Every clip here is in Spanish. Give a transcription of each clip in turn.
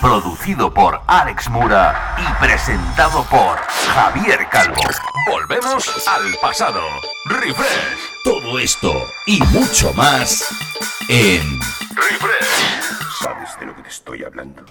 producido por Alex Mura y presentado por Javier Calvo. Volvemos al pasado. Refresh. Todo esto y mucho más en Refresh. ¿Sabes de lo que te estoy hablando?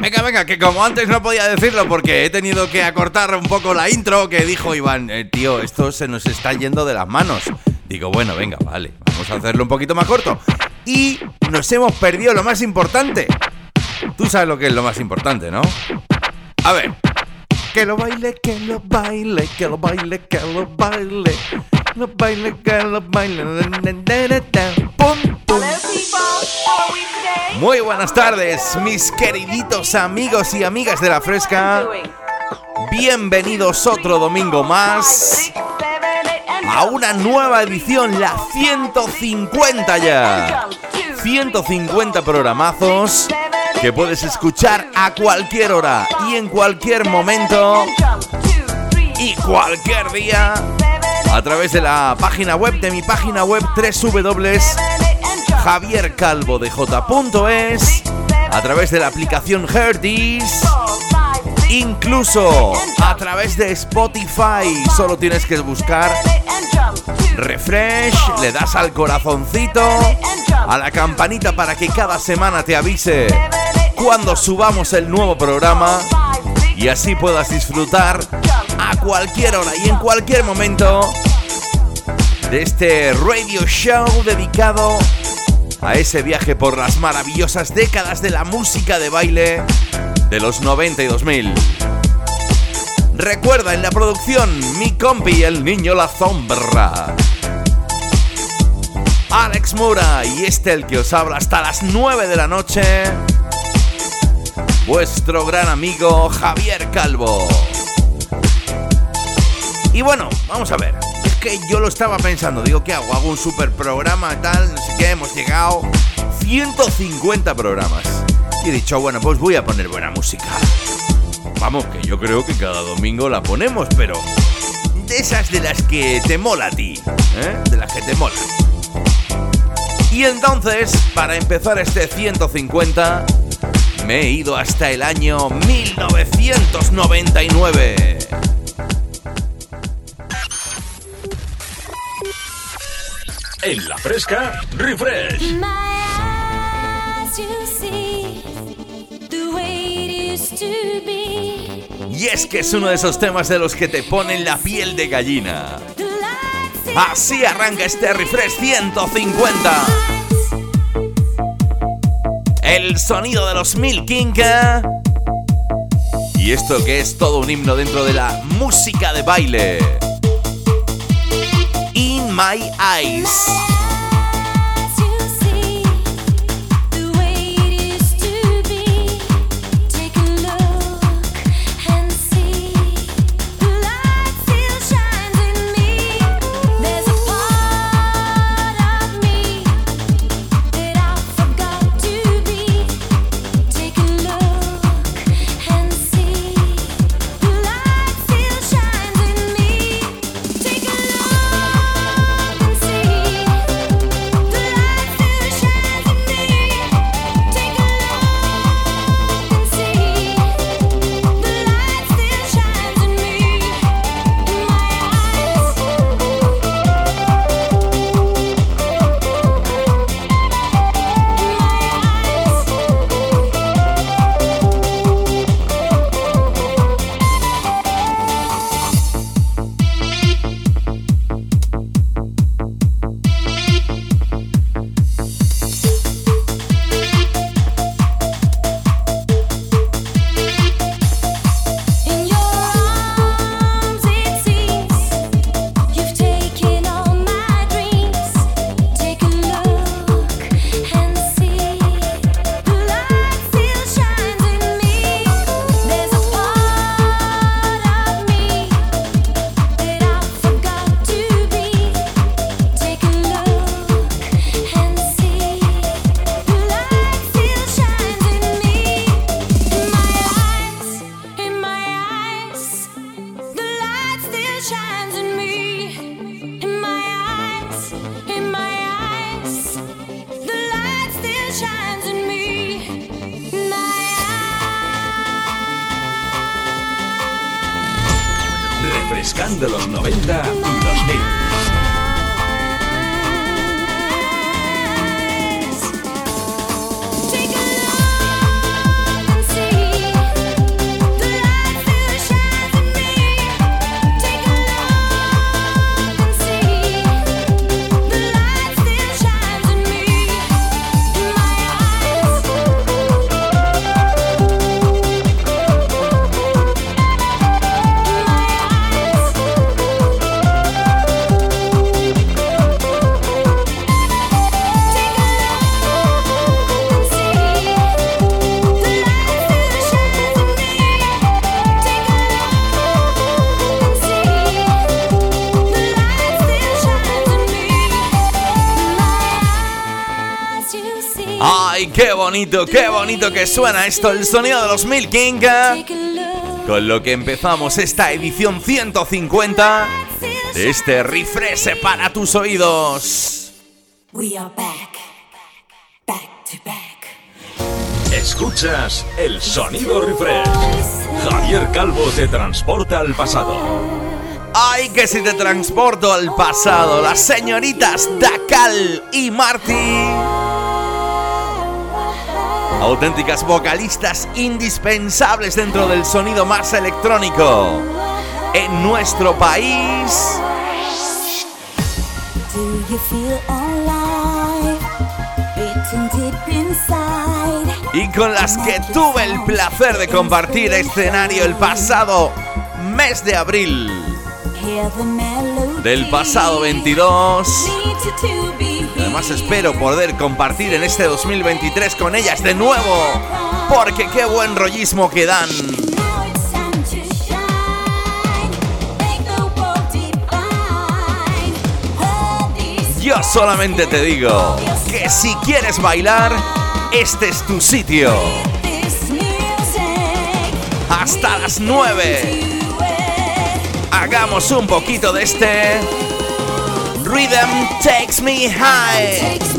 Venga, venga, que como antes no podía decirlo porque he tenido que acortar un poco la intro que dijo Iván, eh, tío, esto se nos está yendo de las manos. Digo, bueno, venga, vale, vamos a hacerlo un poquito más corto. Y nos hemos perdido lo más importante. Tú sabes lo que es lo más importante, ¿no? A ver. Que lo baile, que lo baile, que lo baile, que lo baile. Lo baile, que lo baile. Muy buenas tardes, mis queriditos amigos y amigas de la fresca. Bienvenidos otro domingo más a una nueva edición, la 150 ya. 150 programazos que puedes escuchar a cualquier hora y en cualquier momento y cualquier día a través de la página web de mi página web www.javiercalvodej.es a través de la aplicación Herdis incluso a través de Spotify solo tienes que buscar refresh, le das al corazoncito, a la campanita para que cada semana te avise cuando subamos el nuevo programa y así puedas disfrutar a cualquier hora y en cualquier momento de este radio show dedicado a ese viaje por las maravillosas décadas de la música de baile de los 90 y 2000. Recuerda en la producción mi compi el niño la sombra. Alex Mura y este el que os habla hasta las 9 de la noche. Vuestro gran amigo Javier Calvo. Y bueno, vamos a ver. Yo lo estaba pensando. Digo, ¿qué hago? Hago un super programa tal. No sé qué. Hemos llegado 150 programas. Y he dicho, bueno, pues voy a poner buena música. Vamos, que yo creo que cada domingo la ponemos, pero de esas de las que te mola a ti, ¿eh? De las que te mola. Y entonces, para empezar este 150, me he ido hasta el año 1999. En la fresca, refresh. Y es que es uno de esos temas de los que te ponen la piel de gallina. Así arranca este refresh 150. El sonido de los Mil Kinka. Y esto que es todo un himno dentro de la música de baile. My Eyes. Bonito, qué bonito que suena esto, el sonido de los Milk. Con lo que empezamos esta edición 150 de este refresh para tus oídos. Escuchas el sonido refresh. Javier Calvo te transporta al pasado. Ay, que si te transporto al pasado, las señoritas Dakal y Marty auténticas vocalistas indispensables dentro del sonido más electrónico en nuestro país. Y con las que tuve el placer de compartir escenario el pasado mes de abril del pasado 22 además espero poder compartir en este 2023 con ellas de nuevo, porque qué buen rollismo que dan. Yo solamente te digo que si quieres bailar, este es tu sitio. Hasta las 9. Hagamos un poquito de este Rhythm takes me high.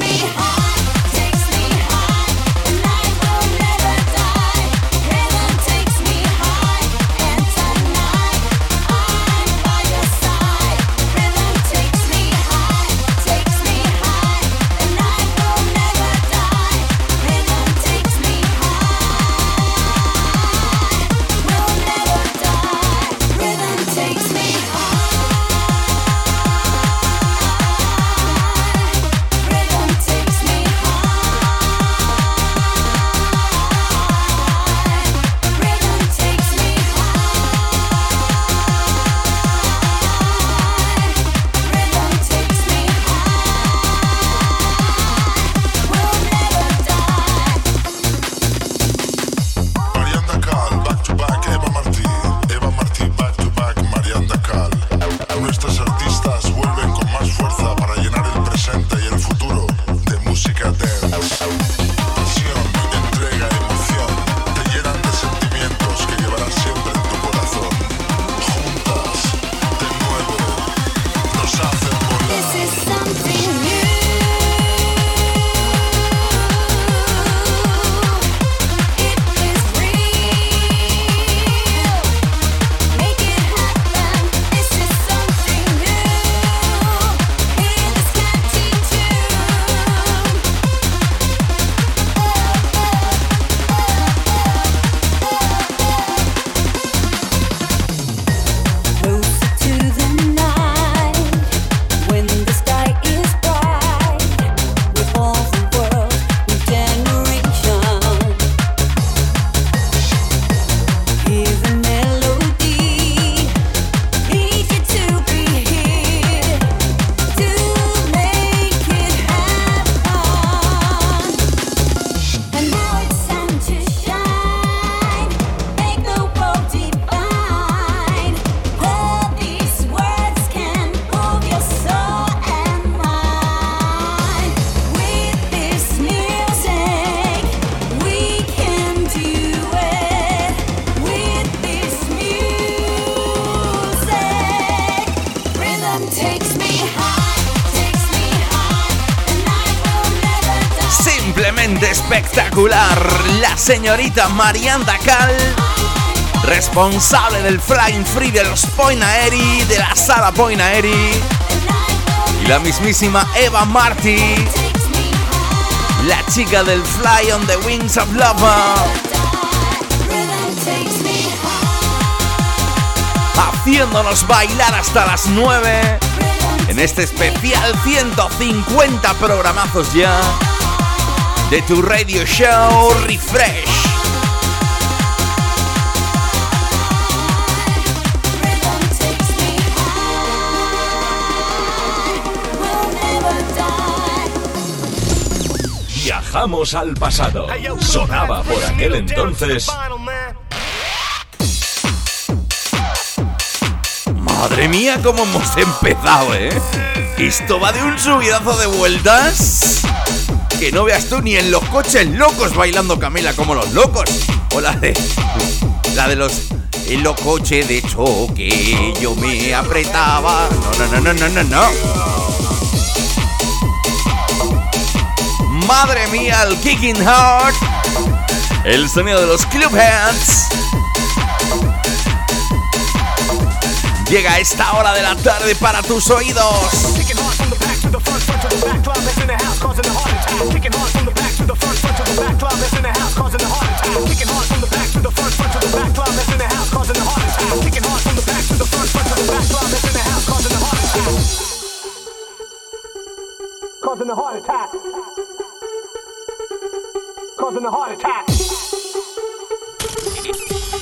Señorita Marianda Cal responsable del Flying Free de los Point Aeri, de la sala Point Aeri, y la mismísima Eva Marty, la chica del Fly on the Wings of Love. Haciéndonos bailar hasta las 9 en este especial 150 programazos ya de tu radio show Refresh. Viajamos al pasado. Sonaba por aquel entonces. Madre mía, cómo hemos empezado, ¿eh? Esto va de un subidazo de vueltas. Que no veas tú ni en los coches locos bailando Camila como los locos. O la de. La de los. En los coches de choque yo me apretaba. No, no, no, no, no, no, no. Madre mía, el Kicking Heart. El sonido de los Club Hands. Llega a esta hora de la tarde para tus oídos. Causing a heart attack. Causing a heart attack.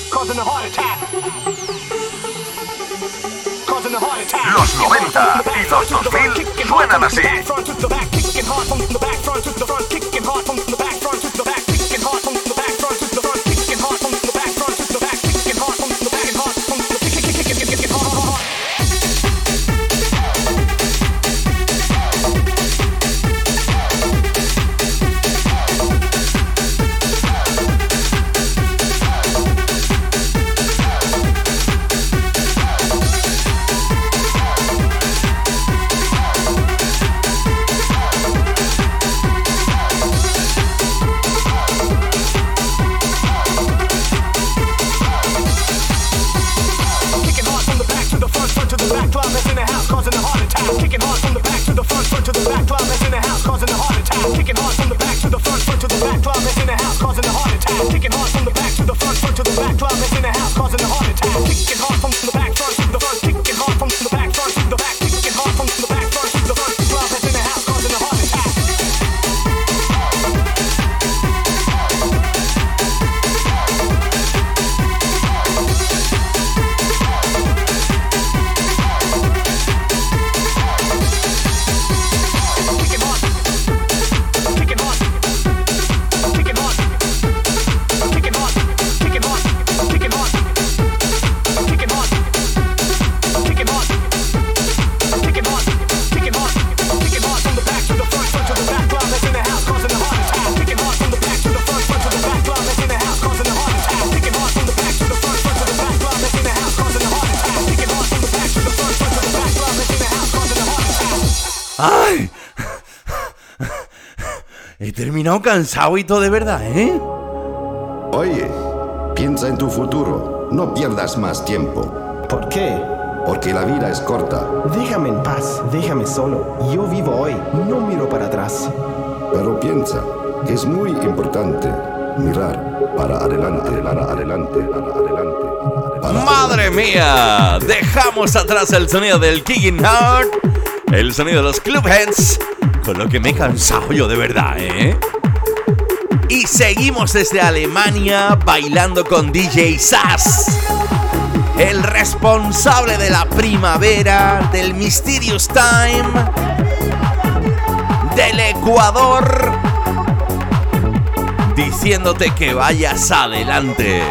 Causing a heart attack. Causing a heart attack. Los 90 y los 2000 suenan así. He terminado cansado y todo de verdad, ¿eh? Oye, piensa en tu futuro. No pierdas más tiempo, ¿Por qué? porque la vida es corta. Déjame en paz, déjame solo. Yo vivo hoy, no miro para atrás. Pero piensa, es muy importante mirar para adelante, para adelante, para adelante. para ¡Madre mía! Dejamos atrás el sonido del Kicking Heart, el sonido de los Club Heads, con lo que me he cansado yo de verdad, ¿eh? Seguimos desde Alemania bailando con DJ Sass, el responsable de la primavera, del Mysterious Time, del Ecuador, diciéndote que vayas adelante.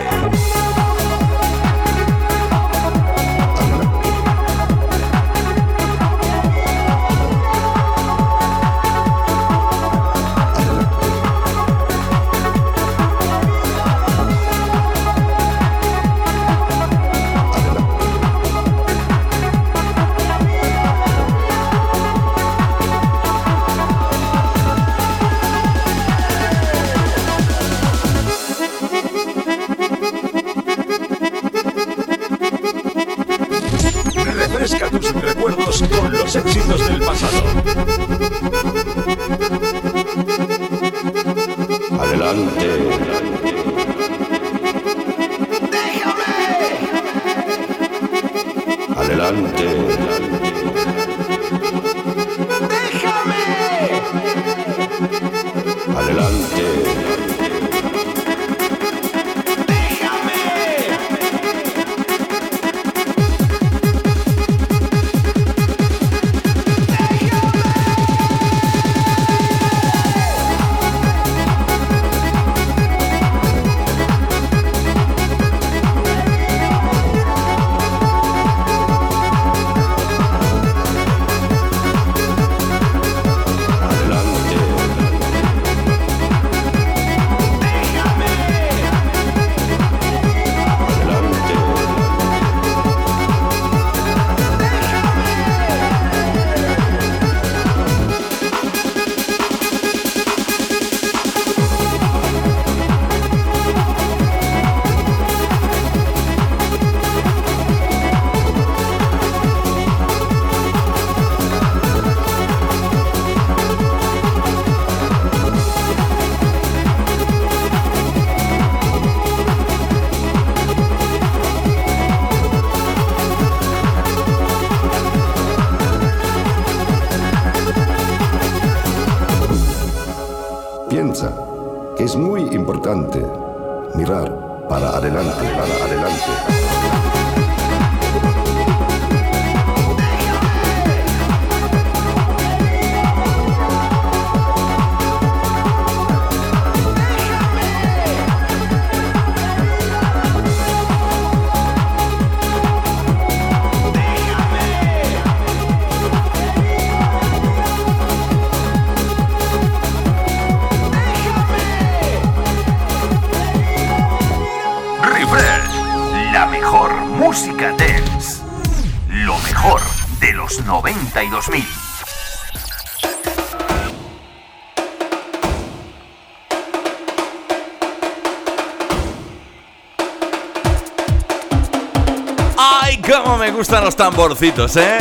Cómo me gustan los tamborcitos, eh!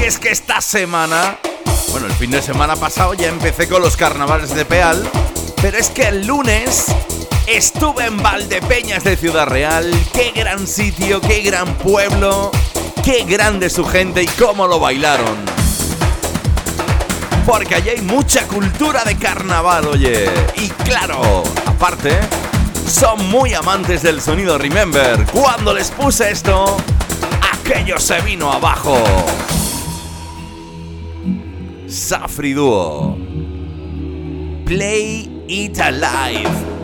Y es que esta semana, bueno, el fin de semana pasado ya empecé con los carnavales de Peal, pero es que el lunes estuve en Valdepeñas de Ciudad Real. ¡Qué gran sitio, qué gran pueblo! ¡Qué grande su gente y cómo lo bailaron! Porque allí hay mucha cultura de carnaval, oye. Y claro, aparte, son muy amantes del sonido Remember. Cuando les puse esto, aquello se vino abajo. Safri Duo. Play It Alive.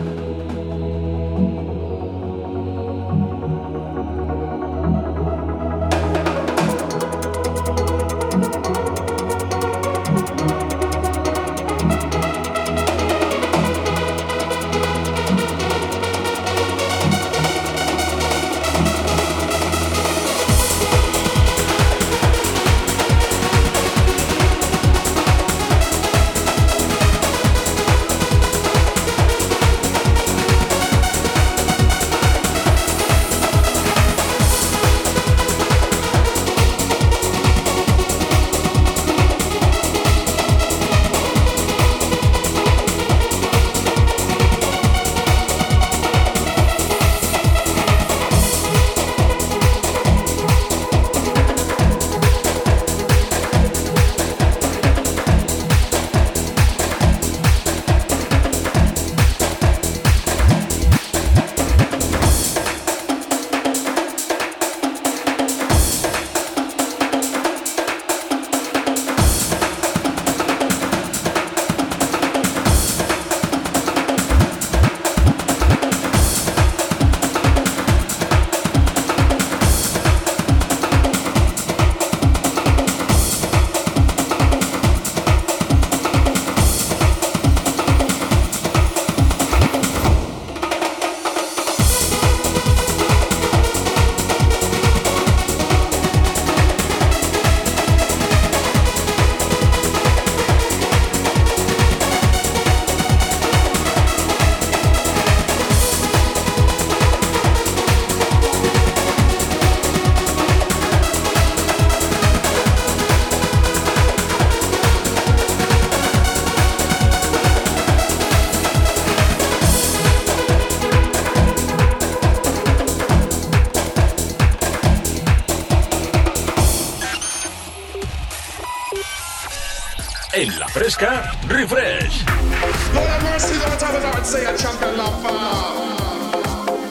Refresh.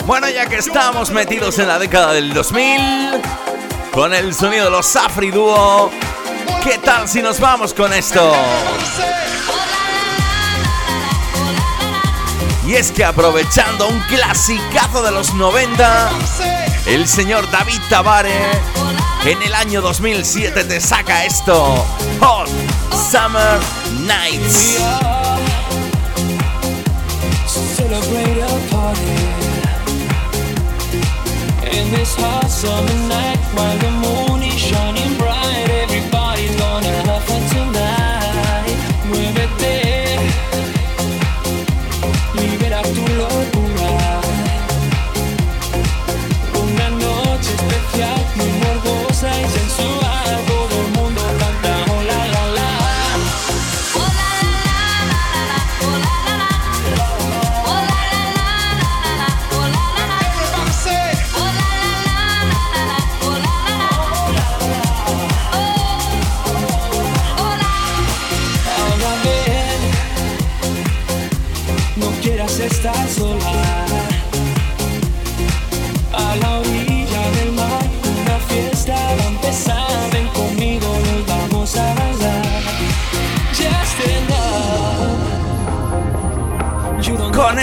Bueno, ya que estamos metidos en la década del 2000, con el sonido de los Safri Duo, ¿qué tal si nos vamos con esto? Y es que aprovechando un clasicazo de los 90, el señor David Tabare en el año 2007 te saca esto, Hot Summer Nights. celebrate a party in this hot summer night while the moon is shining bright. Everybody's gonna have fun tonight.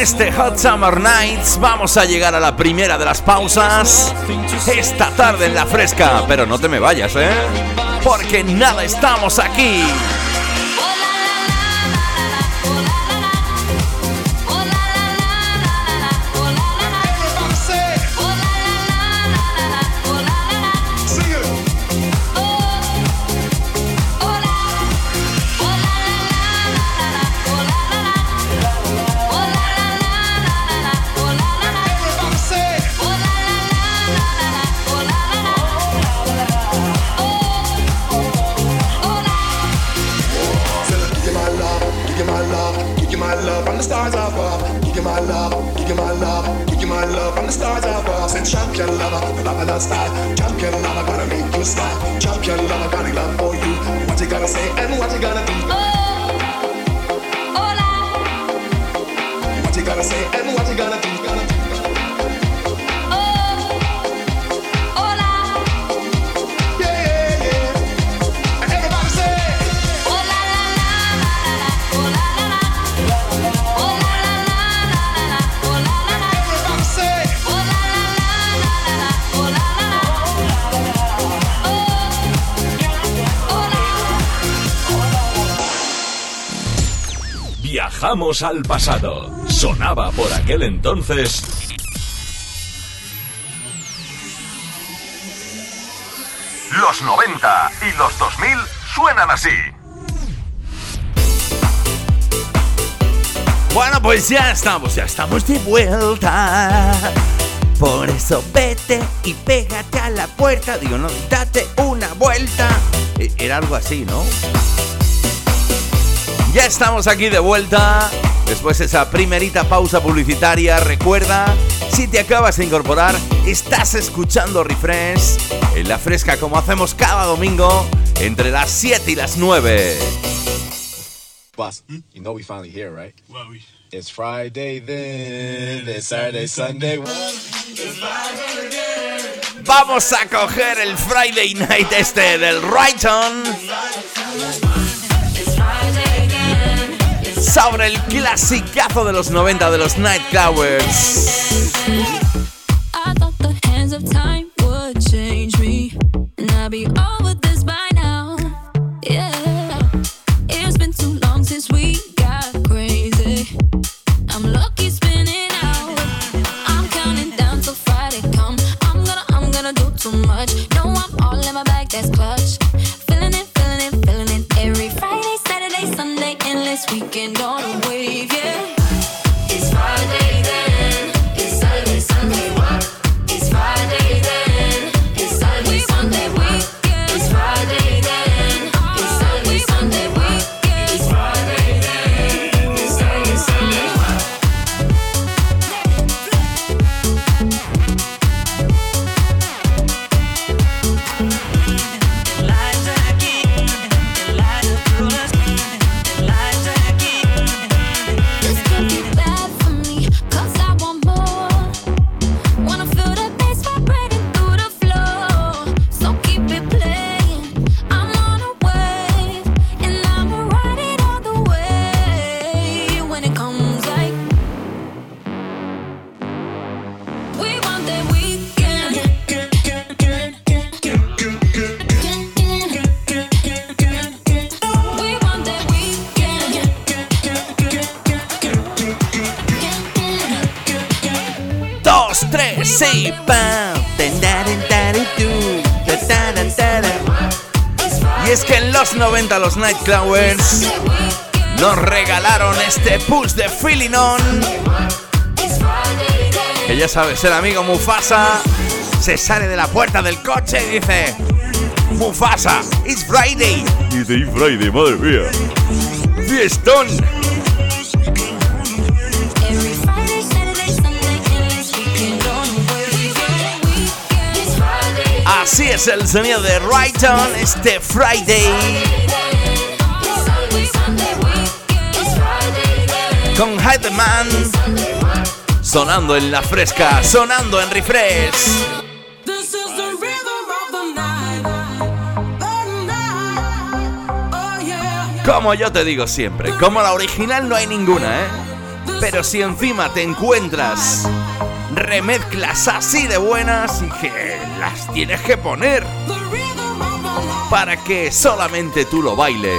Este Hot Summer Nights vamos a llegar a la primera de las pausas esta tarde en la fresca, pero no te me vayas, ¿eh? Porque nada, estamos aquí. Al pasado. Sonaba por aquel entonces. Los 90 y los 2000 suenan así. Bueno, pues ya estamos, ya estamos de vuelta. Por eso vete y pégate a la puerta. Digo, no, date una vuelta. E- Era algo así, ¿no? Ya estamos aquí de vuelta. Después de esa primerita pausa publicitaria, recuerda, si te acabas de incorporar, estás escuchando Refresh en la fresca como hacemos cada domingo entre las 7 y las 9. Boss, you know we finally here, right? It's Friday then, it's Saturday, Sunday. Vamos a coger el Friday night este del Brighton sobre el clasicazo de los 90 de los be over 90 los Nightcrawlers nos regalaron este push de Feeling On. Que ya sabes, el amigo Mufasa se sale de la puerta del coche y dice: Mufasa, it's Friday. Y dice: "It's Friday, madre mía. Fiestón. Así es el sonido de Right On este Friday. Con Man sonando en la fresca, sonando en refresh. Oh. Como yo te digo siempre, como la original no hay ninguna, ¿eh? Pero si encima te encuentras remezclas así de buenas y que las tienes que poner para que solamente tú lo bailes.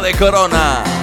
De Corona.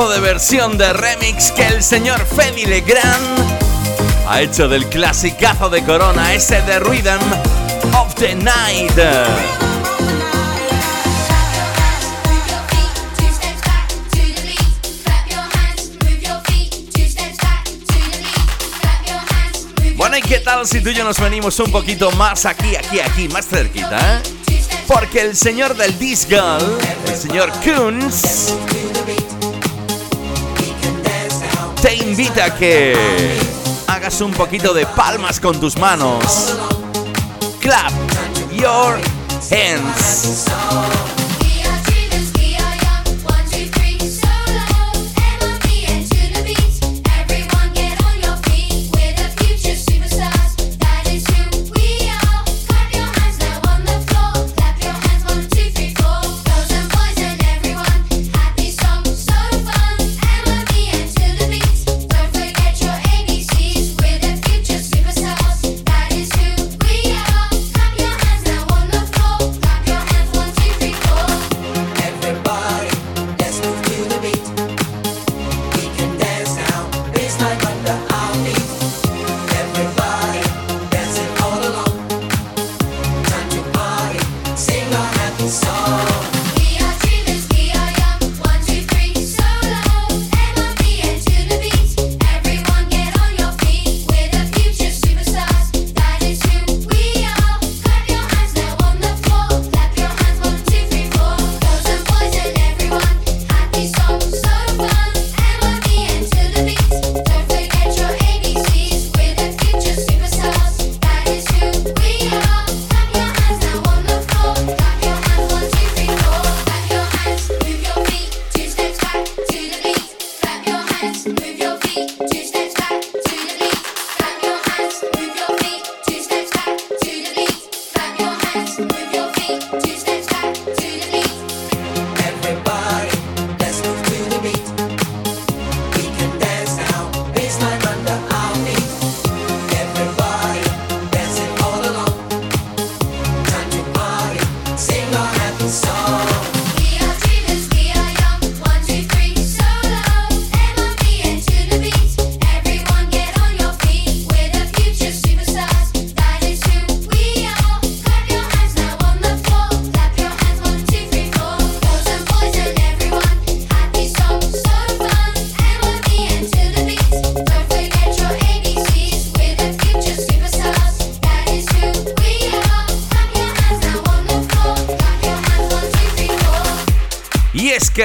Pedazo de versión de remix que el señor Feli Legrand ha hecho del clasicazo de Corona, ese de Rhythm of the Night. Bueno, ¿y qué tal si tú y yo nos venimos un poquito más aquí, aquí, aquí, más cerquita, eh? Porque el señor del disco, el señor Kunz, te invita a que hagas un poquito de palmas con tus manos. Clap Your Hands.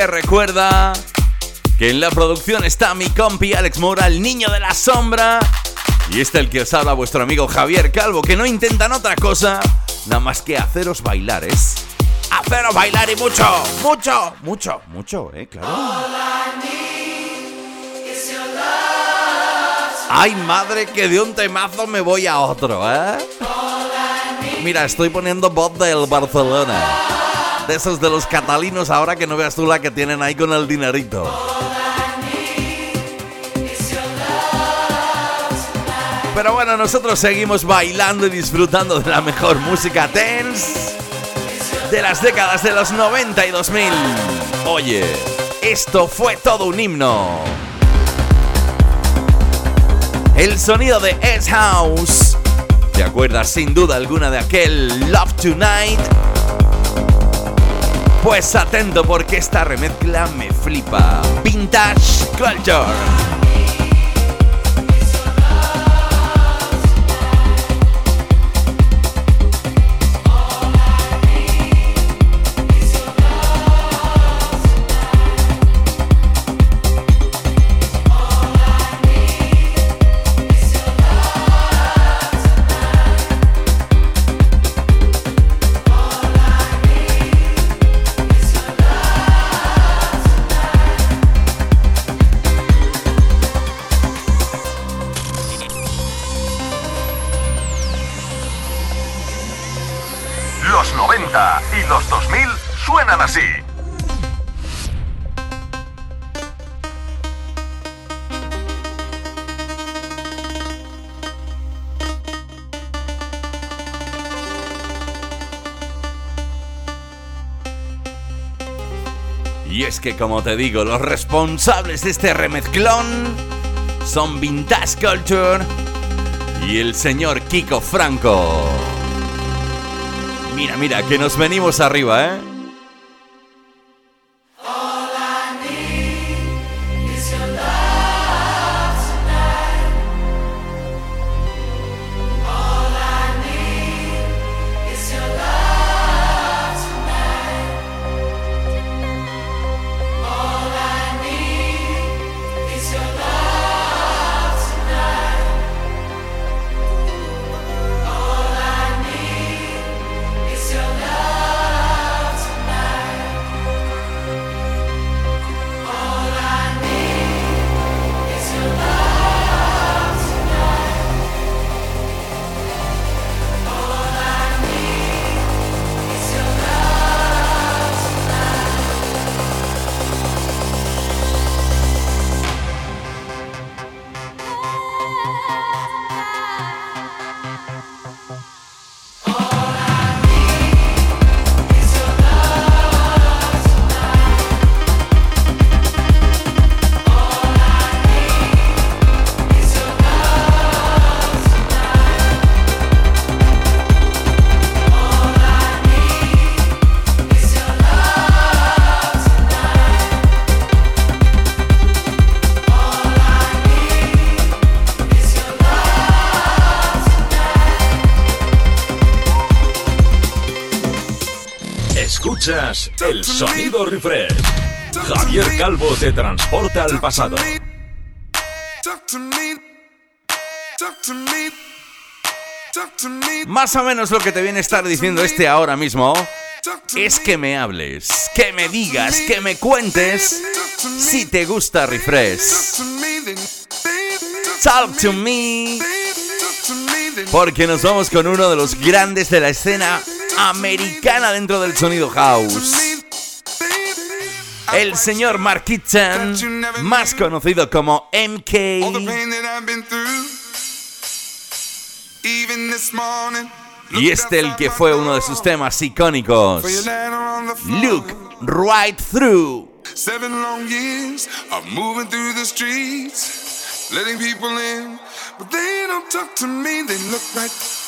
Recuerda que en la producción está mi compi Alex Mora, el niño de la sombra. Y este el que os habla vuestro amigo Javier Calvo, que no intentan otra cosa, nada más que haceros bailar, es haceros bailar y mucho, mucho, mucho, mucho, eh, claro. Ay, madre, que de un temazo me voy a otro, ¿eh? Mira, estoy poniendo voz del Barcelona de esos de los catalinos ahora que no veas tú la que tienen ahí con el dinerito. Pero bueno, nosotros seguimos bailando y disfrutando de la mejor música dance de las décadas de los 90 y 2000. Oye, esto fue todo un himno. El sonido de S-House. ¿Te acuerdas sin duda alguna de aquel Love Tonight? Pues atento porque esta remezcla me flipa. Vintage Culture. Que como te digo, los responsables de este remezclón son Vintage Culture y el señor Kiko Franco. Mira, mira, que nos venimos arriba, ¿eh? refresh. Javier Calvo te transporta al pasado. Más o menos lo que te viene a estar diciendo este ahora mismo es que me hables, que me digas, que me cuentes si te gusta Refresh. Talk to me. Porque nos vamos con uno de los grandes de la escena americana dentro del sonido house el señor Markitan, más conocido como MK. Y este el que fue uno de sus temas icónicos. Look right through. Seven long years of moving through the streets, letting people in, but they don't talk to me, they look right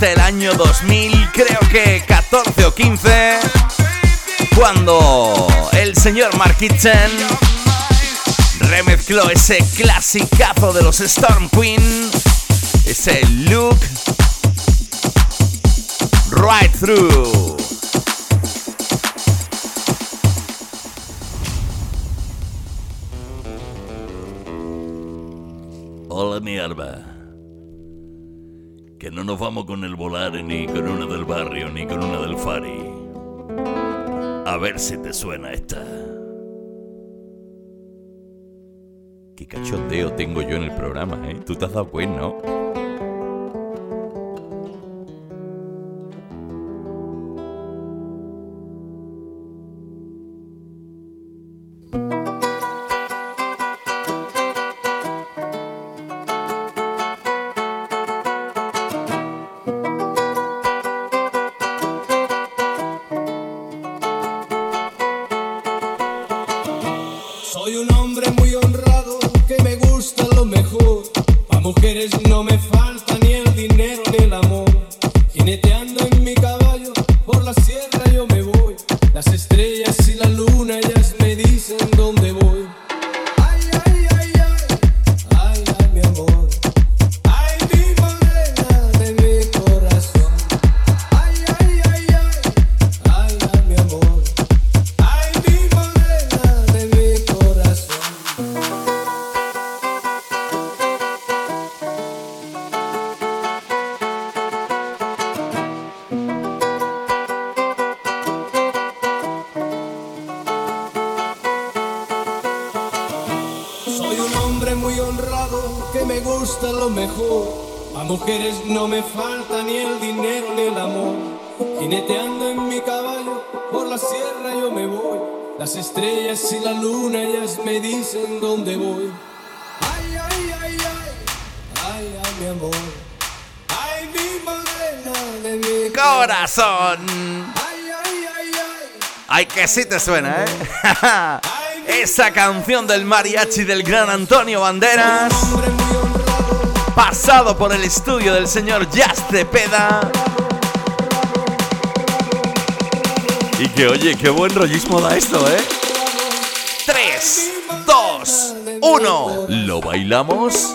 hasta el año 2000, creo que 14 o 15, cuando el señor Mark Kitchen remezcló ese clasicazo de los Storm Queen, ese look right through. qué cachondeo tengo yo en el programa, ¿eh? Tú te has dado cuenta, ¿no? que sí te suena, ¿eh? Esa canción del mariachi del gran Antonio Banderas, pasado por el estudio del señor Jazz Cepeda. Y que oye, qué buen rollismo da esto, ¿eh? 3, 2, 1. ¿Lo bailamos?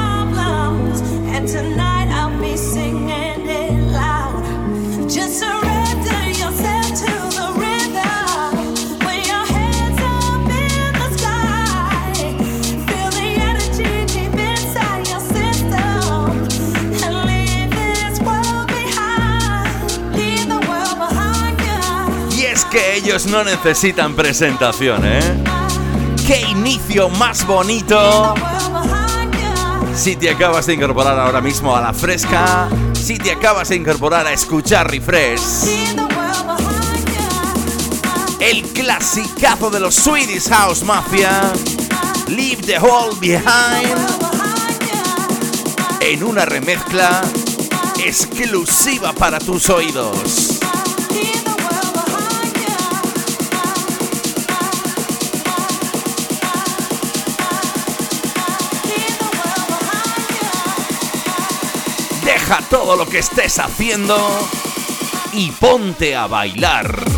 ellos no necesitan presentación, ¿eh? ¡Qué inicio más bonito! Si te acabas de incorporar ahora mismo a la fresca, si te acabas de incorporar a escuchar Refresh, el clasicazo de los Swedish House Mafia, Leave the Hall Behind, en una remezcla exclusiva para tus oídos. todo lo que estés haciendo y ponte a bailar.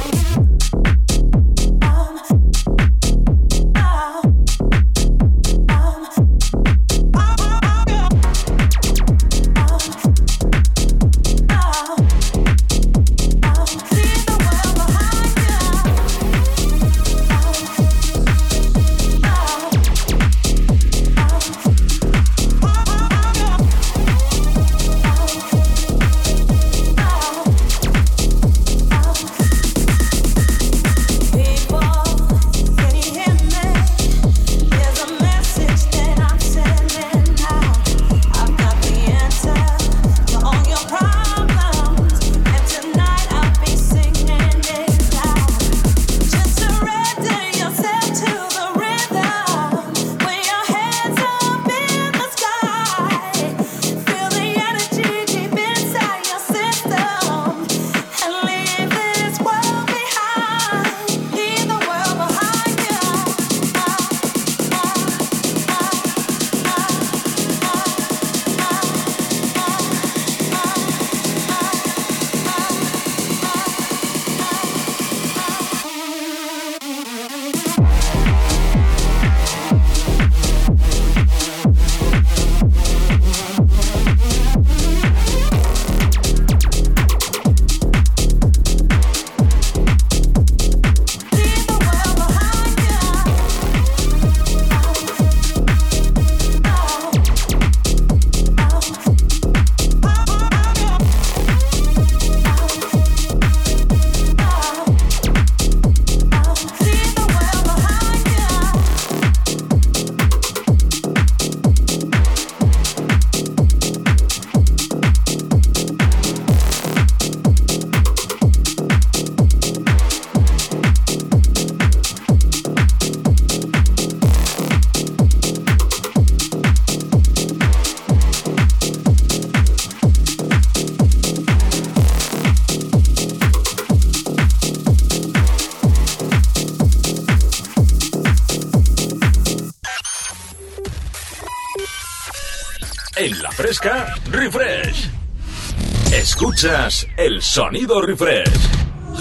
El sonido refresh.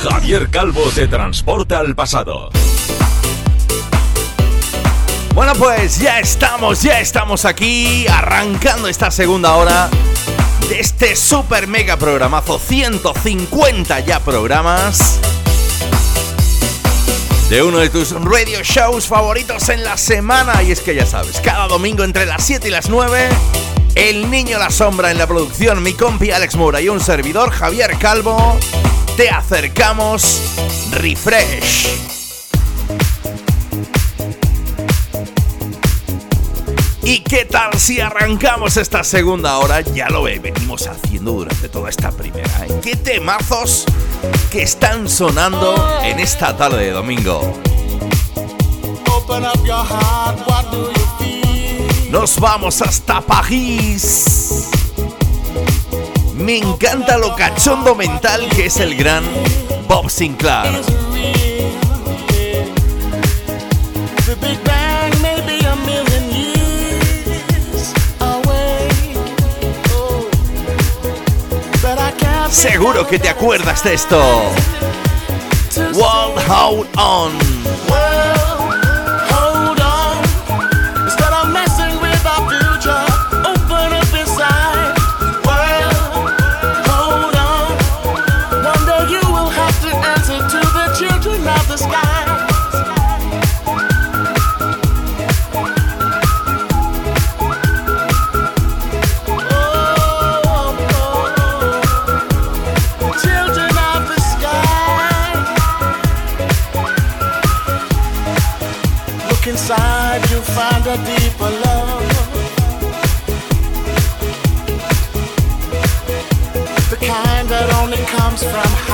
Javier Calvo te transporta al pasado. Bueno, pues ya estamos, ya estamos aquí arrancando esta segunda hora de este super mega programazo. 150 ya programas de uno de tus radio shows favoritos en la semana. Y es que ya sabes, cada domingo entre las 7 y las 9, El Niño La Sombra en la producción, mi compi Alex Mora y un servidor Javier Calvo, te acercamos Refresh. ¿Y qué tal si arrancamos esta segunda hora? Ya lo ve, venimos haciendo durante toda esta primera. ¿eh? ¿Qué temazos que están sonando en esta tarde de domingo? Open up your heart, Nos vamos hasta París. Me encanta lo cachondo mental que es el gran Bob Sinclair. Oh, Seguro que te acuerdas de esto. World Hold On. From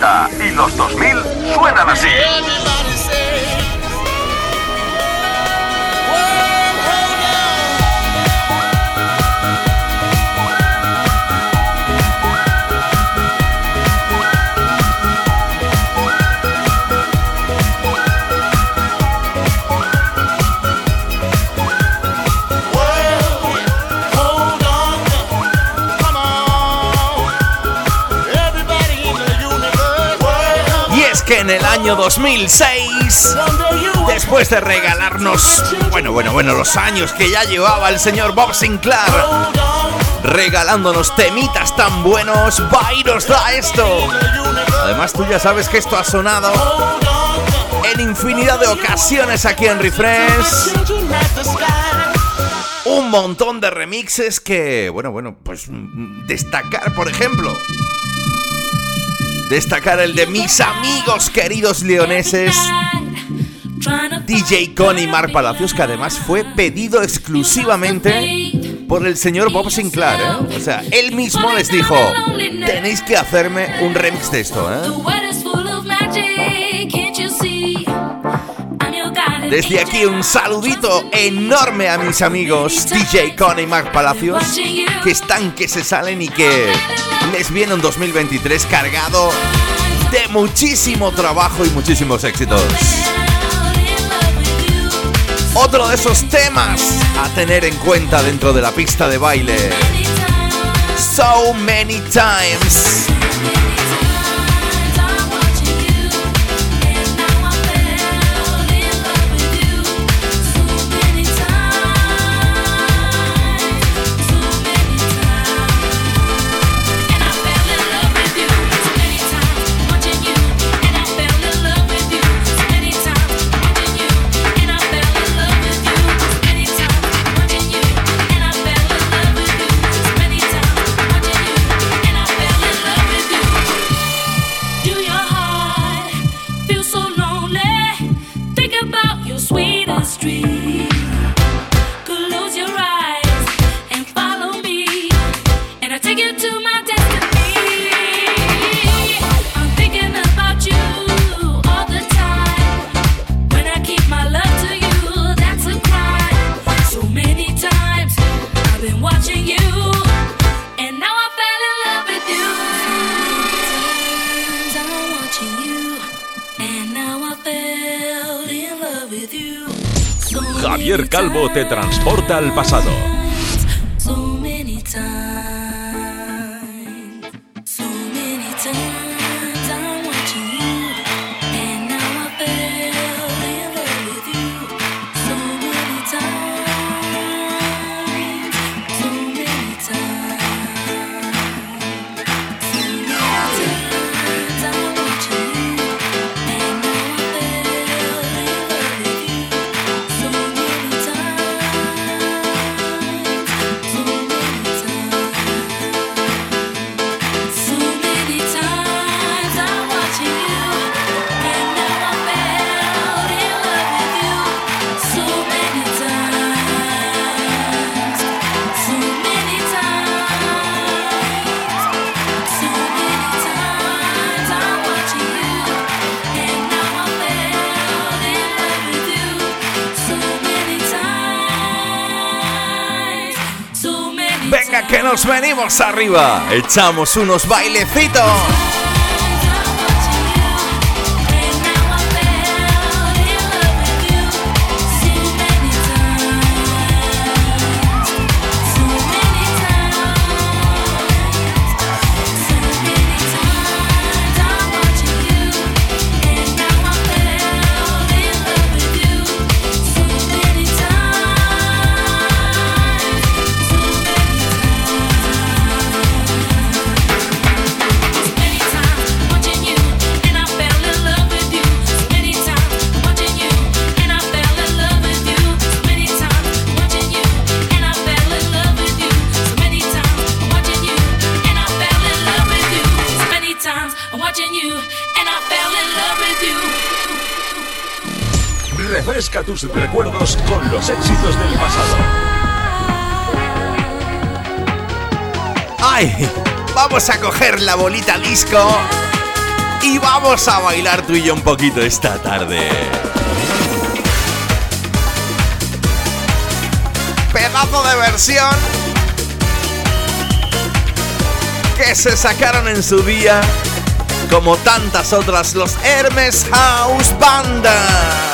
90 y los 2000 suenan así. Que en el año 2006, después de regalarnos, bueno, bueno, bueno, los años que ya llevaba el señor Bob Sinclair, regalándonos temitas tan buenos, nos da esto. Además, tú ya sabes que esto ha sonado en infinidad de ocasiones aquí en Refresh. Un montón de remixes que, bueno, bueno, pues mm, destacar, por ejemplo. Destacar el de mis amigos queridos leoneses. DJ Con y Mark Palacios, que además fue pedido exclusivamente por el señor Bob Sinclair, ¿eh? O sea, él mismo les dijo, tenéis que hacerme un remix de esto, ¿eh? Desde aquí un saludito enorme a mis amigos DJ Con y Mark Palacios, que están que se salen y que les viene un 2023 cargado de muchísimo trabajo y muchísimos éxitos. Otro de esos temas a tener en cuenta dentro de la pista de baile. So many times. te transporta al pasado. arriba, echamos unos bailecitos. éxitos del pasado. ¡Ay! Vamos a coger la bolita disco y vamos a bailar tú y yo un poquito esta tarde. Pedazo de versión que se sacaron en su día, como tantas otras, los Hermes House Bandas.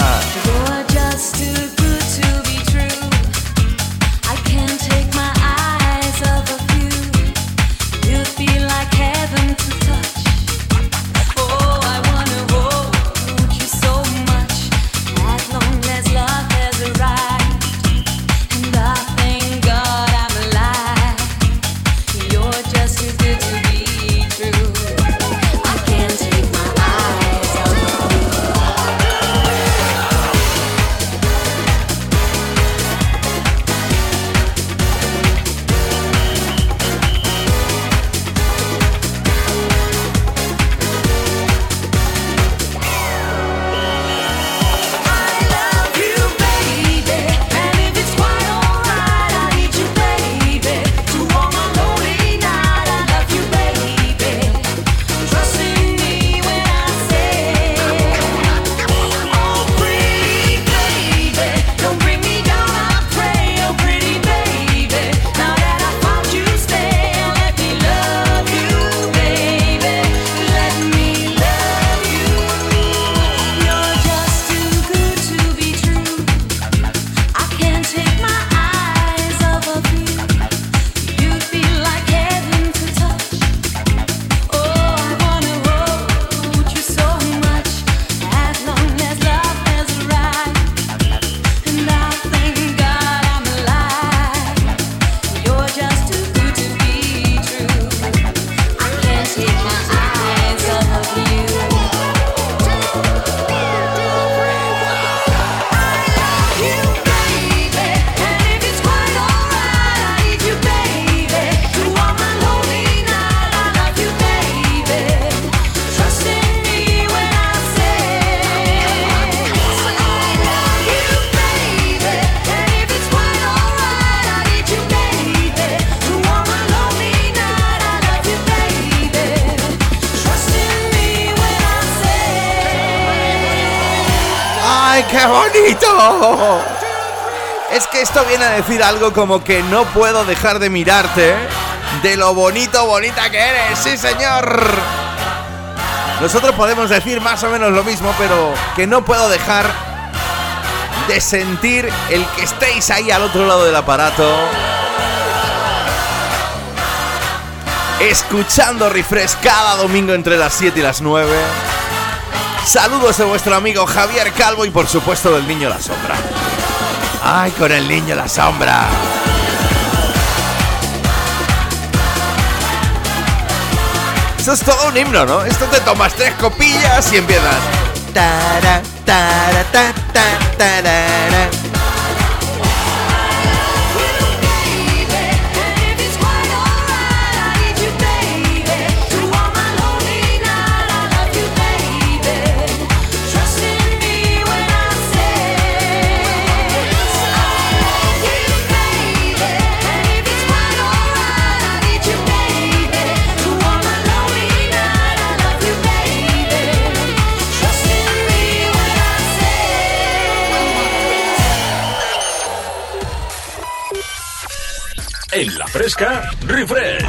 decir algo como que no puedo dejar de mirarte, ¿eh? de lo bonito, bonita que eres, sí señor. Nosotros podemos decir más o menos lo mismo, pero que no puedo dejar de sentir el que estéis ahí al otro lado del aparato. Escuchando Refresh cada domingo entre las 7 y las 9. Saludos de vuestro amigo Javier Calvo y por supuesto del niño Lazo. Ay, con el niño La Sombra. Esto es todo un himno, ¿no? Esto te tomas tres copillas y empiezas. Fresca, refresh.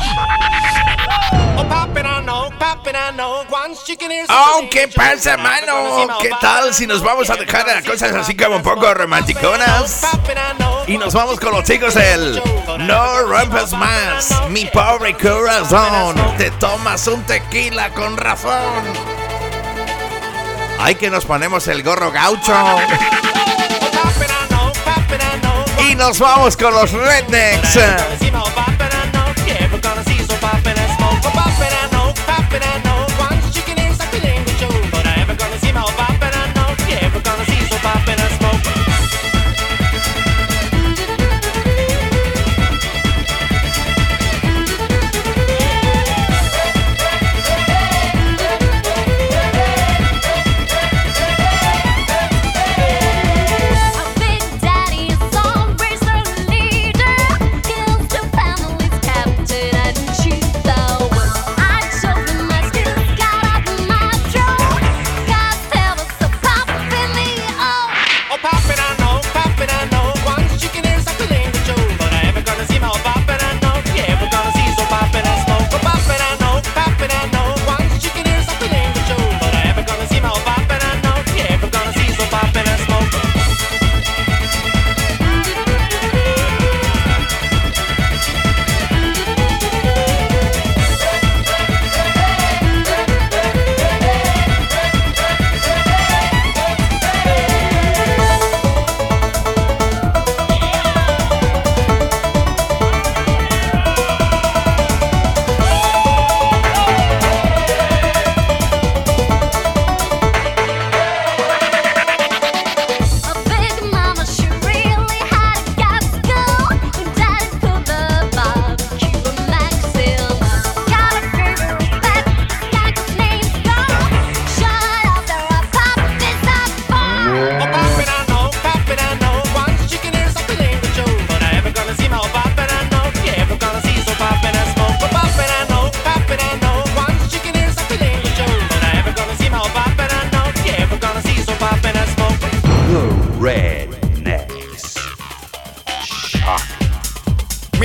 Oh, ¿qué pasa, mano? ¿Qué tal si nos vamos a dejar de cosas así como un poco romanticonas? Y nos vamos con los chicos del No rompes más, mi pobre corazón. Te tomas un tequila con razón. Ay, que nos ponemos el gorro gaucho. Y nos vamos con los. Rednecks.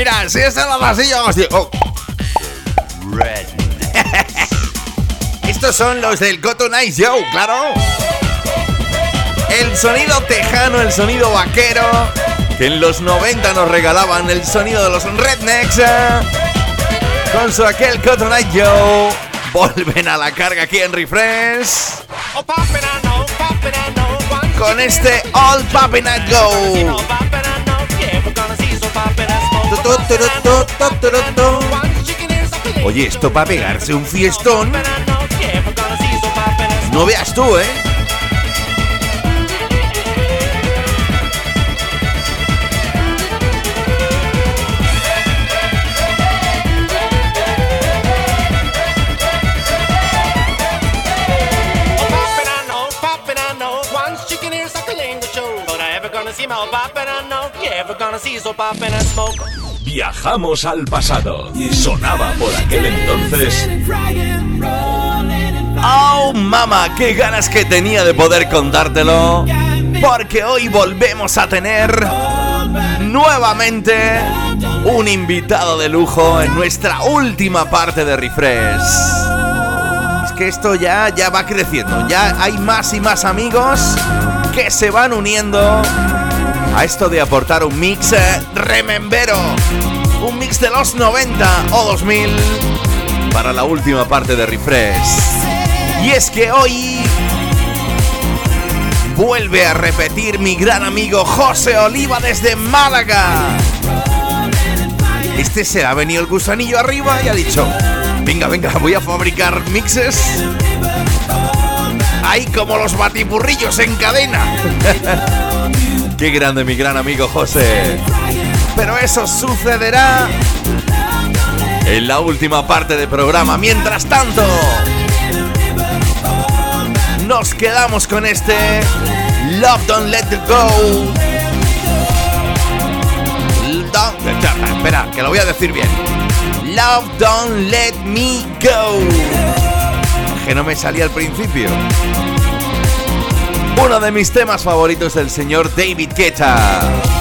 Mira, si es en la vamos oh. Estos son los del Cotton Eye Joe, claro. El sonido tejano, el sonido vaquero, que en los 90 nos regalaban el sonido de los Rednecks. eh. Con su aquel Cotton Eye Joe. Vuelven a la carga aquí en Refresh. Con este All Poppin' and Go. Oye, esto para pegarse un fiestón. No veas tú, ¿eh? Viajamos al pasado. Sonaba por aquel entonces. ¡Oh, mamá! ¡Qué ganas que tenía de poder contártelo! Porque hoy volvemos a tener nuevamente un invitado de lujo en nuestra última parte de Refresh. Es que esto ya, ya va creciendo. Ya hay más y más amigos que se van uniendo a esto de aportar un mix eh, remembero. Un mix de los 90 o 2000 para la última parte de Refresh. Y es que hoy vuelve a repetir mi gran amigo José Oliva desde Málaga. Este se ha venido el gusanillo arriba y ha dicho, venga, venga, voy a fabricar mixes. Ahí como los batipurrillos en cadena. Qué grande mi gran amigo José. Pero eso sucederá en la última parte del programa. Mientras tanto, nos quedamos con este Love Don't Let It Go. Don't- espera, que lo voy a decir bien. Love Don't Let Me Go. Que no me salía al principio. Uno de mis temas favoritos del señor David Guetta.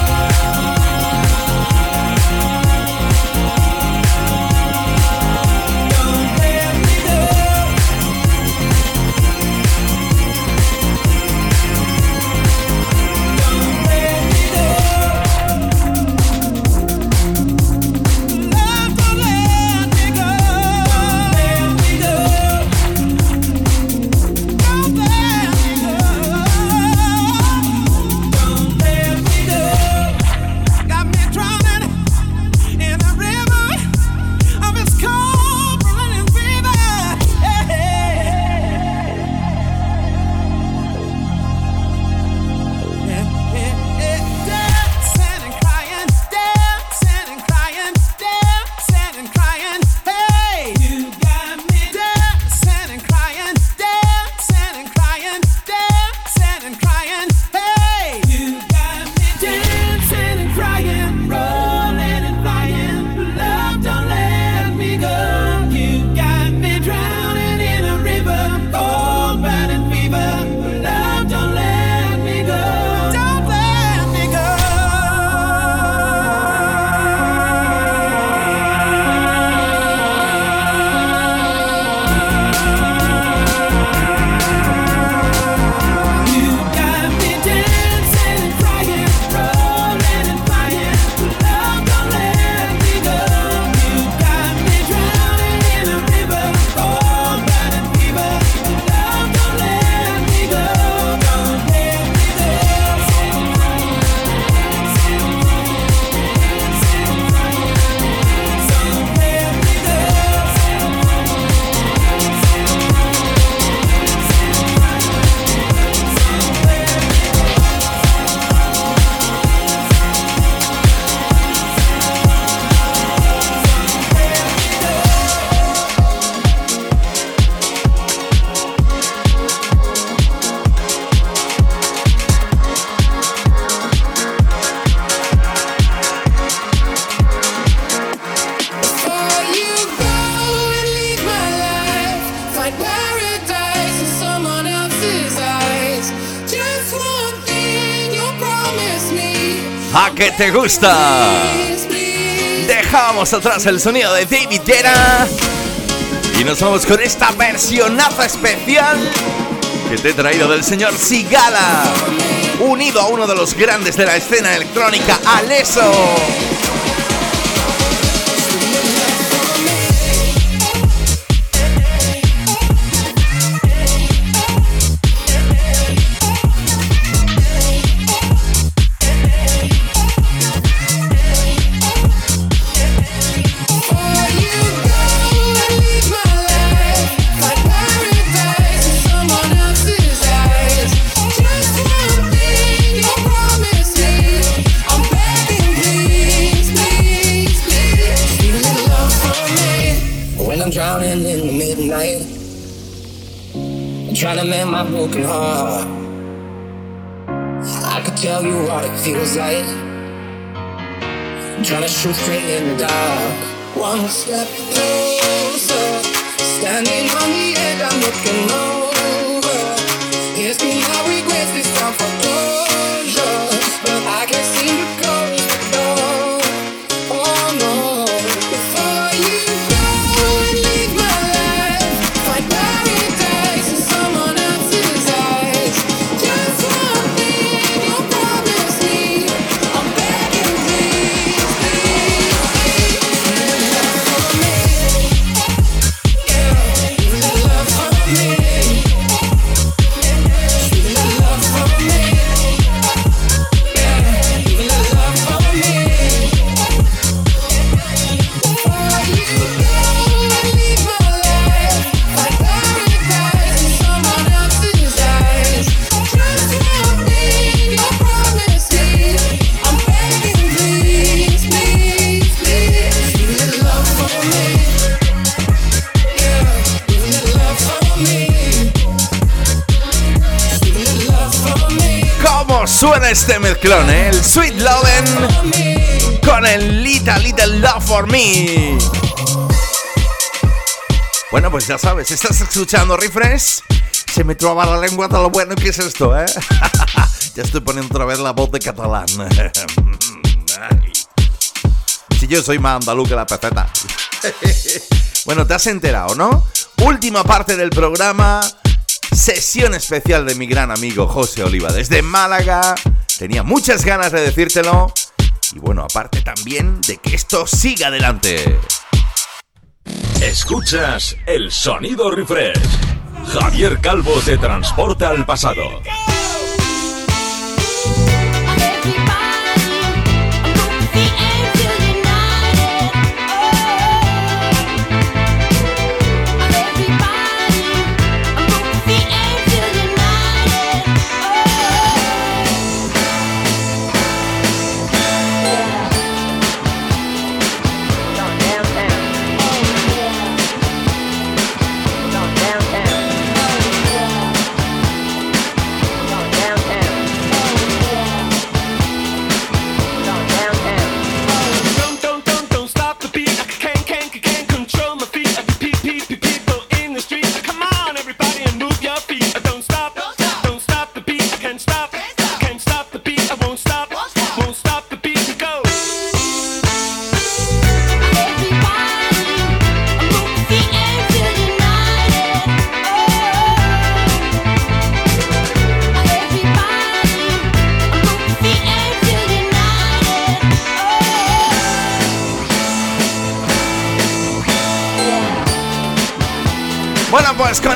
Te gusta? Dejamos atrás el sonido de David Guetta y nos vamos con esta versionaza especial que te he traído del señor Sigala, unido a uno de los grandes de la escena electrónica, Aleso. like an for Me. Bueno, pues ya sabes, estás escuchando Refresh. Se me traba la lengua de lo bueno que es esto, ¿eh? ya estoy poniendo otra vez la voz de catalán. Si yo soy más andaluz que la peceta. bueno, te has enterado, ¿no? Última parte del programa. Sesión especial de mi gran amigo José Oliva desde Málaga. Tenía muchas ganas de decírtelo. Y bueno, aparte también de que esto siga adelante. Escuchas el sonido refresh. Javier Calvo te transporta al pasado.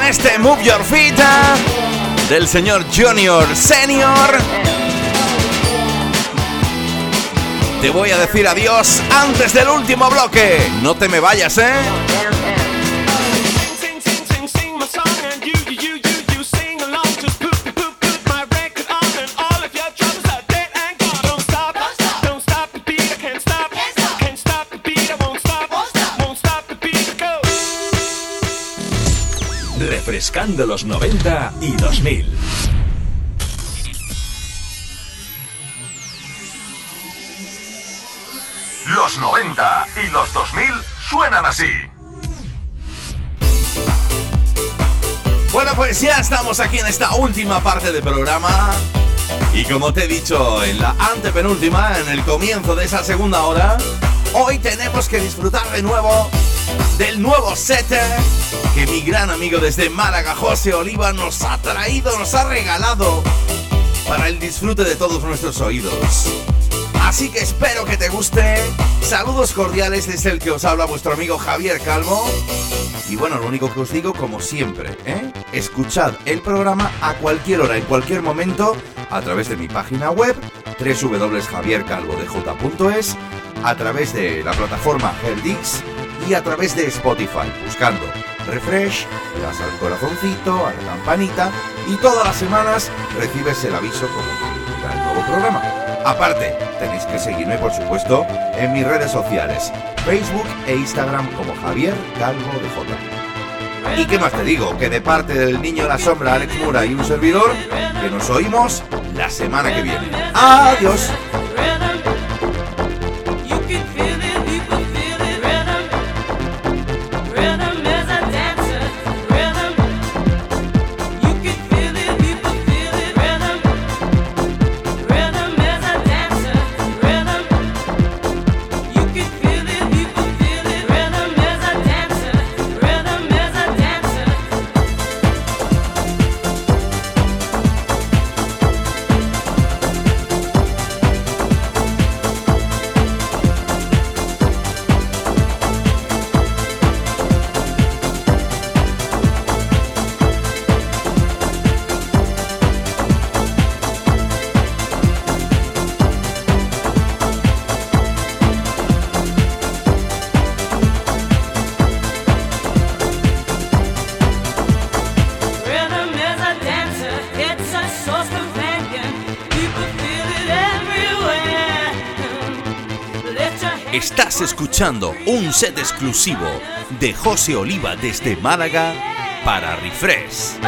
Este Move Your Feet eh, del señor Junior Senior. Te voy a decir adiós antes del último bloque. No te me vayas, ¿eh? Refrescando los 90 y 2000. Los 90 y los 2000 suenan así. Bueno, pues ya estamos aquí en esta última parte del programa. Y como te he dicho en la antepenúltima, en el comienzo de esa segunda hora, hoy tenemos que disfrutar de nuevo del nuevo set que mi gran amigo desde Málaga, José Oliva, nos ha traído, nos ha regalado para el disfrute de todos nuestros oídos. Así que espero que te guste. Saludos cordiales desde el que os habla vuestro amigo Javier Calvo. Y bueno, lo único que os digo, como siempre, ¿eh? escuchad el programa a cualquier hora, en cualquier momento, a través de mi página web, www.javiercalvodj.es, a través de la plataforma Herdix y a través de Spotify, buscando Refresh, das al corazoncito, a la campanita y todas las semanas recibes el aviso como el nuevo programa. Aparte, tenéis que seguirme, por supuesto, en mis redes sociales, Facebook e Instagram como Javier Calvo de J. ¿Y qué más te digo? Que de parte del niño la sombra, Alex Mura y un servidor, que nos oímos la semana que viene. Adiós. Un set exclusivo de José Oliva desde Málaga para Refresh.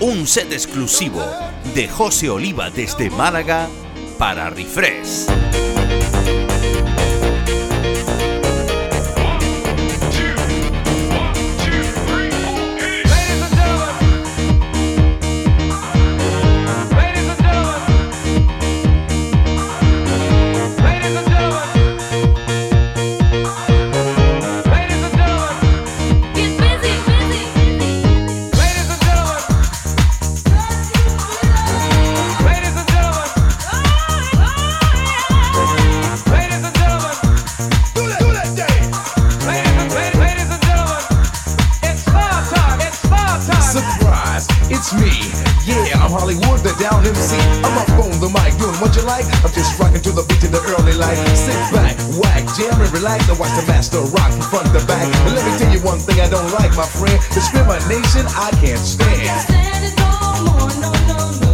un set exclusivo de José Oliva desde Málaga para Refresh. act. to watch the master rock from front to back. And let me tell you one thing I don't like, my friend. Discrimination I can't stand. I can't stand it no more, no, no, no.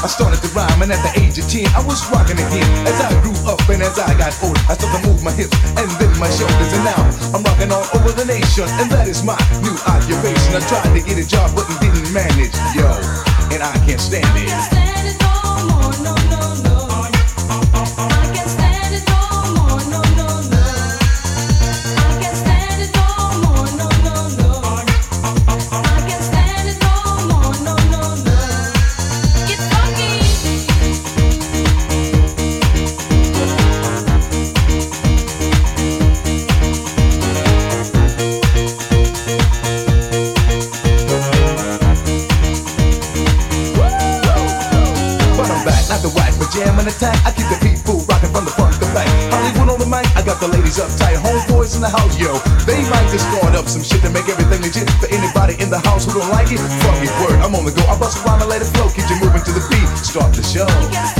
I started to rhyme, and at the age of 10, I was rocking again. As I grew up and as I got older, I still all over the nation. And that is my new occupation. I tried to get a job, but didn't manage, yo. And I can't stand it. on the go. I bust a rhyme and let it flow. Keep you moving to the beat. Start the show.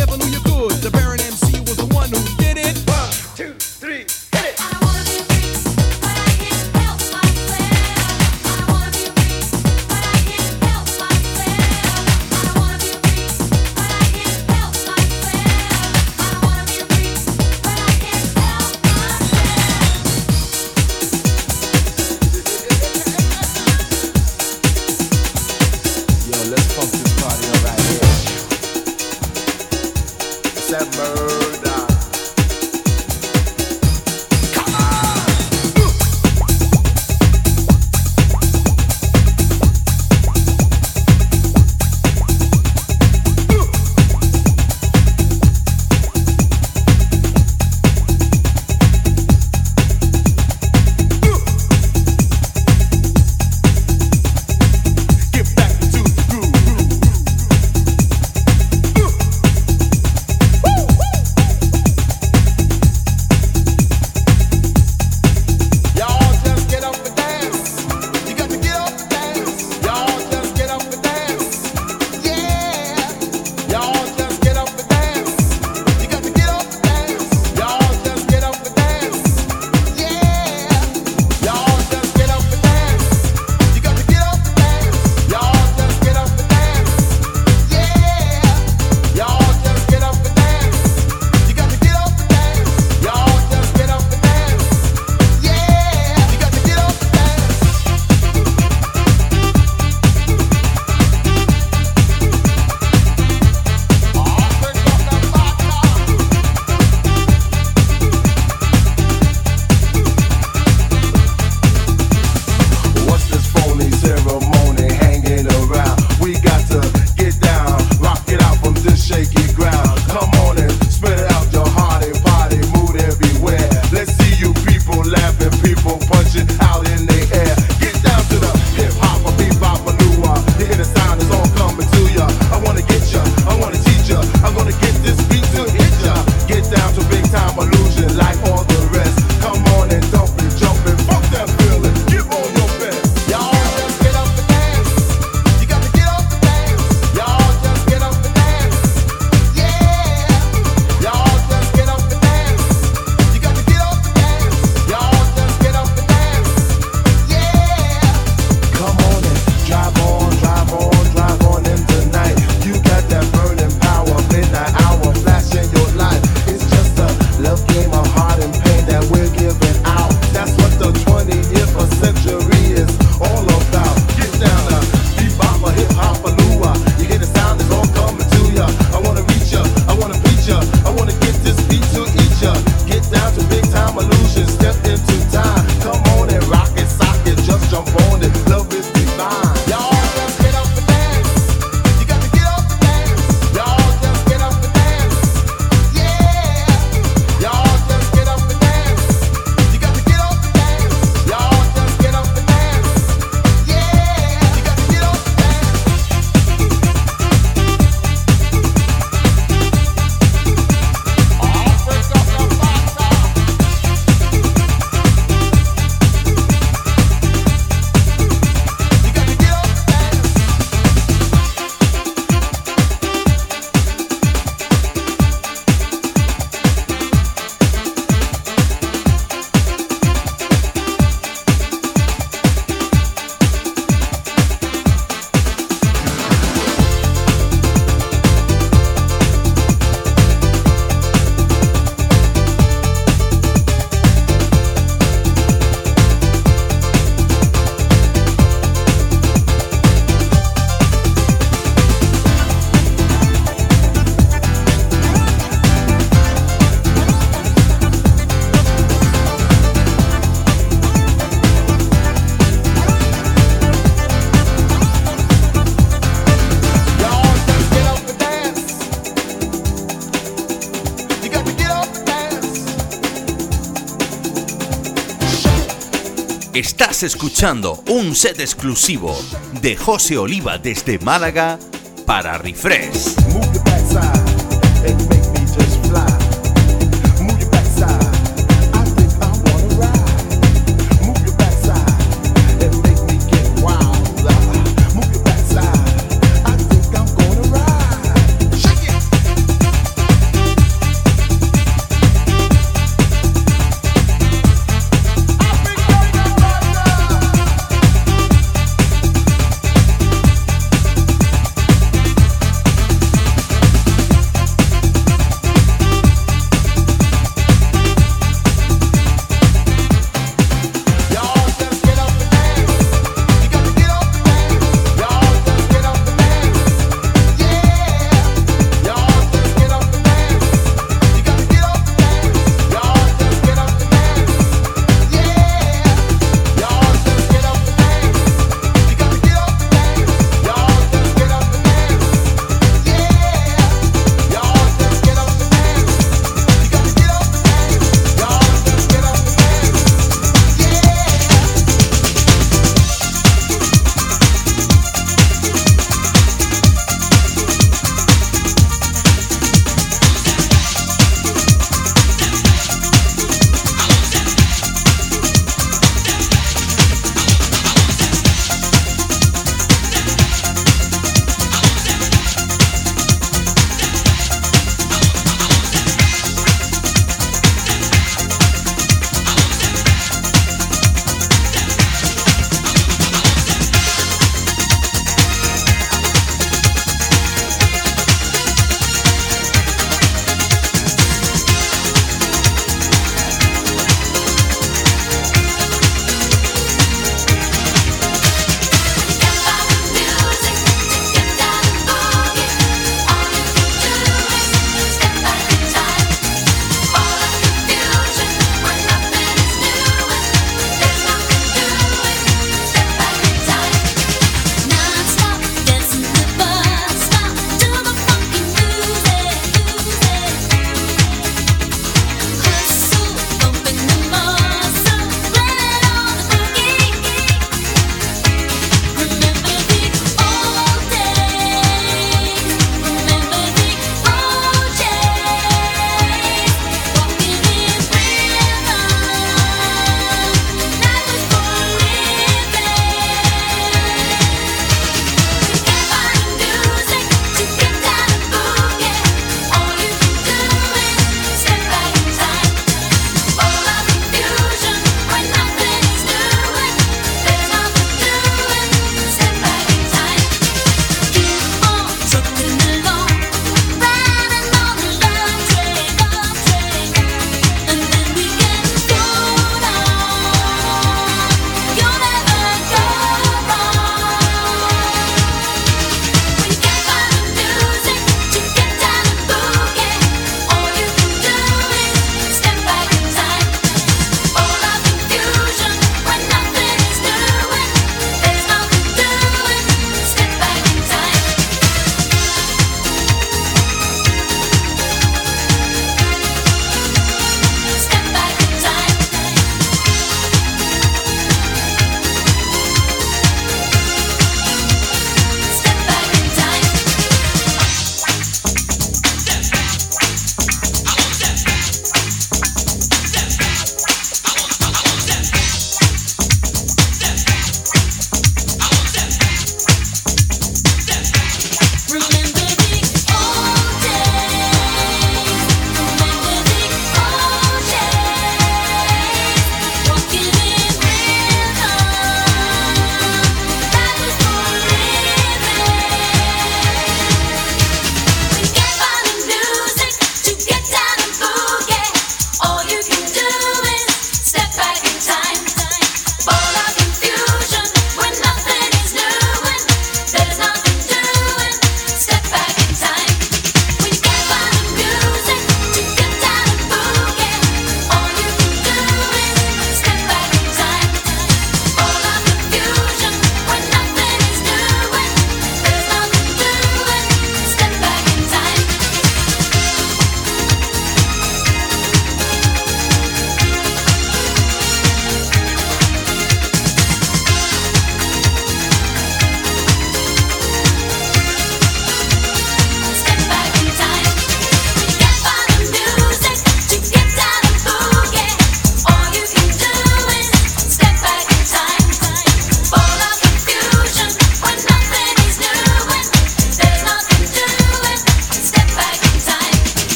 Escuchando un set exclusivo de José Oliva desde Málaga para Refresh.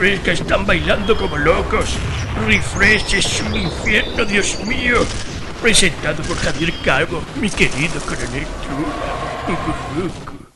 Están bailando como locos. Refresh es un infierno, Dios mío. Presentado por Javier Calvo, mi querido coronel Trula.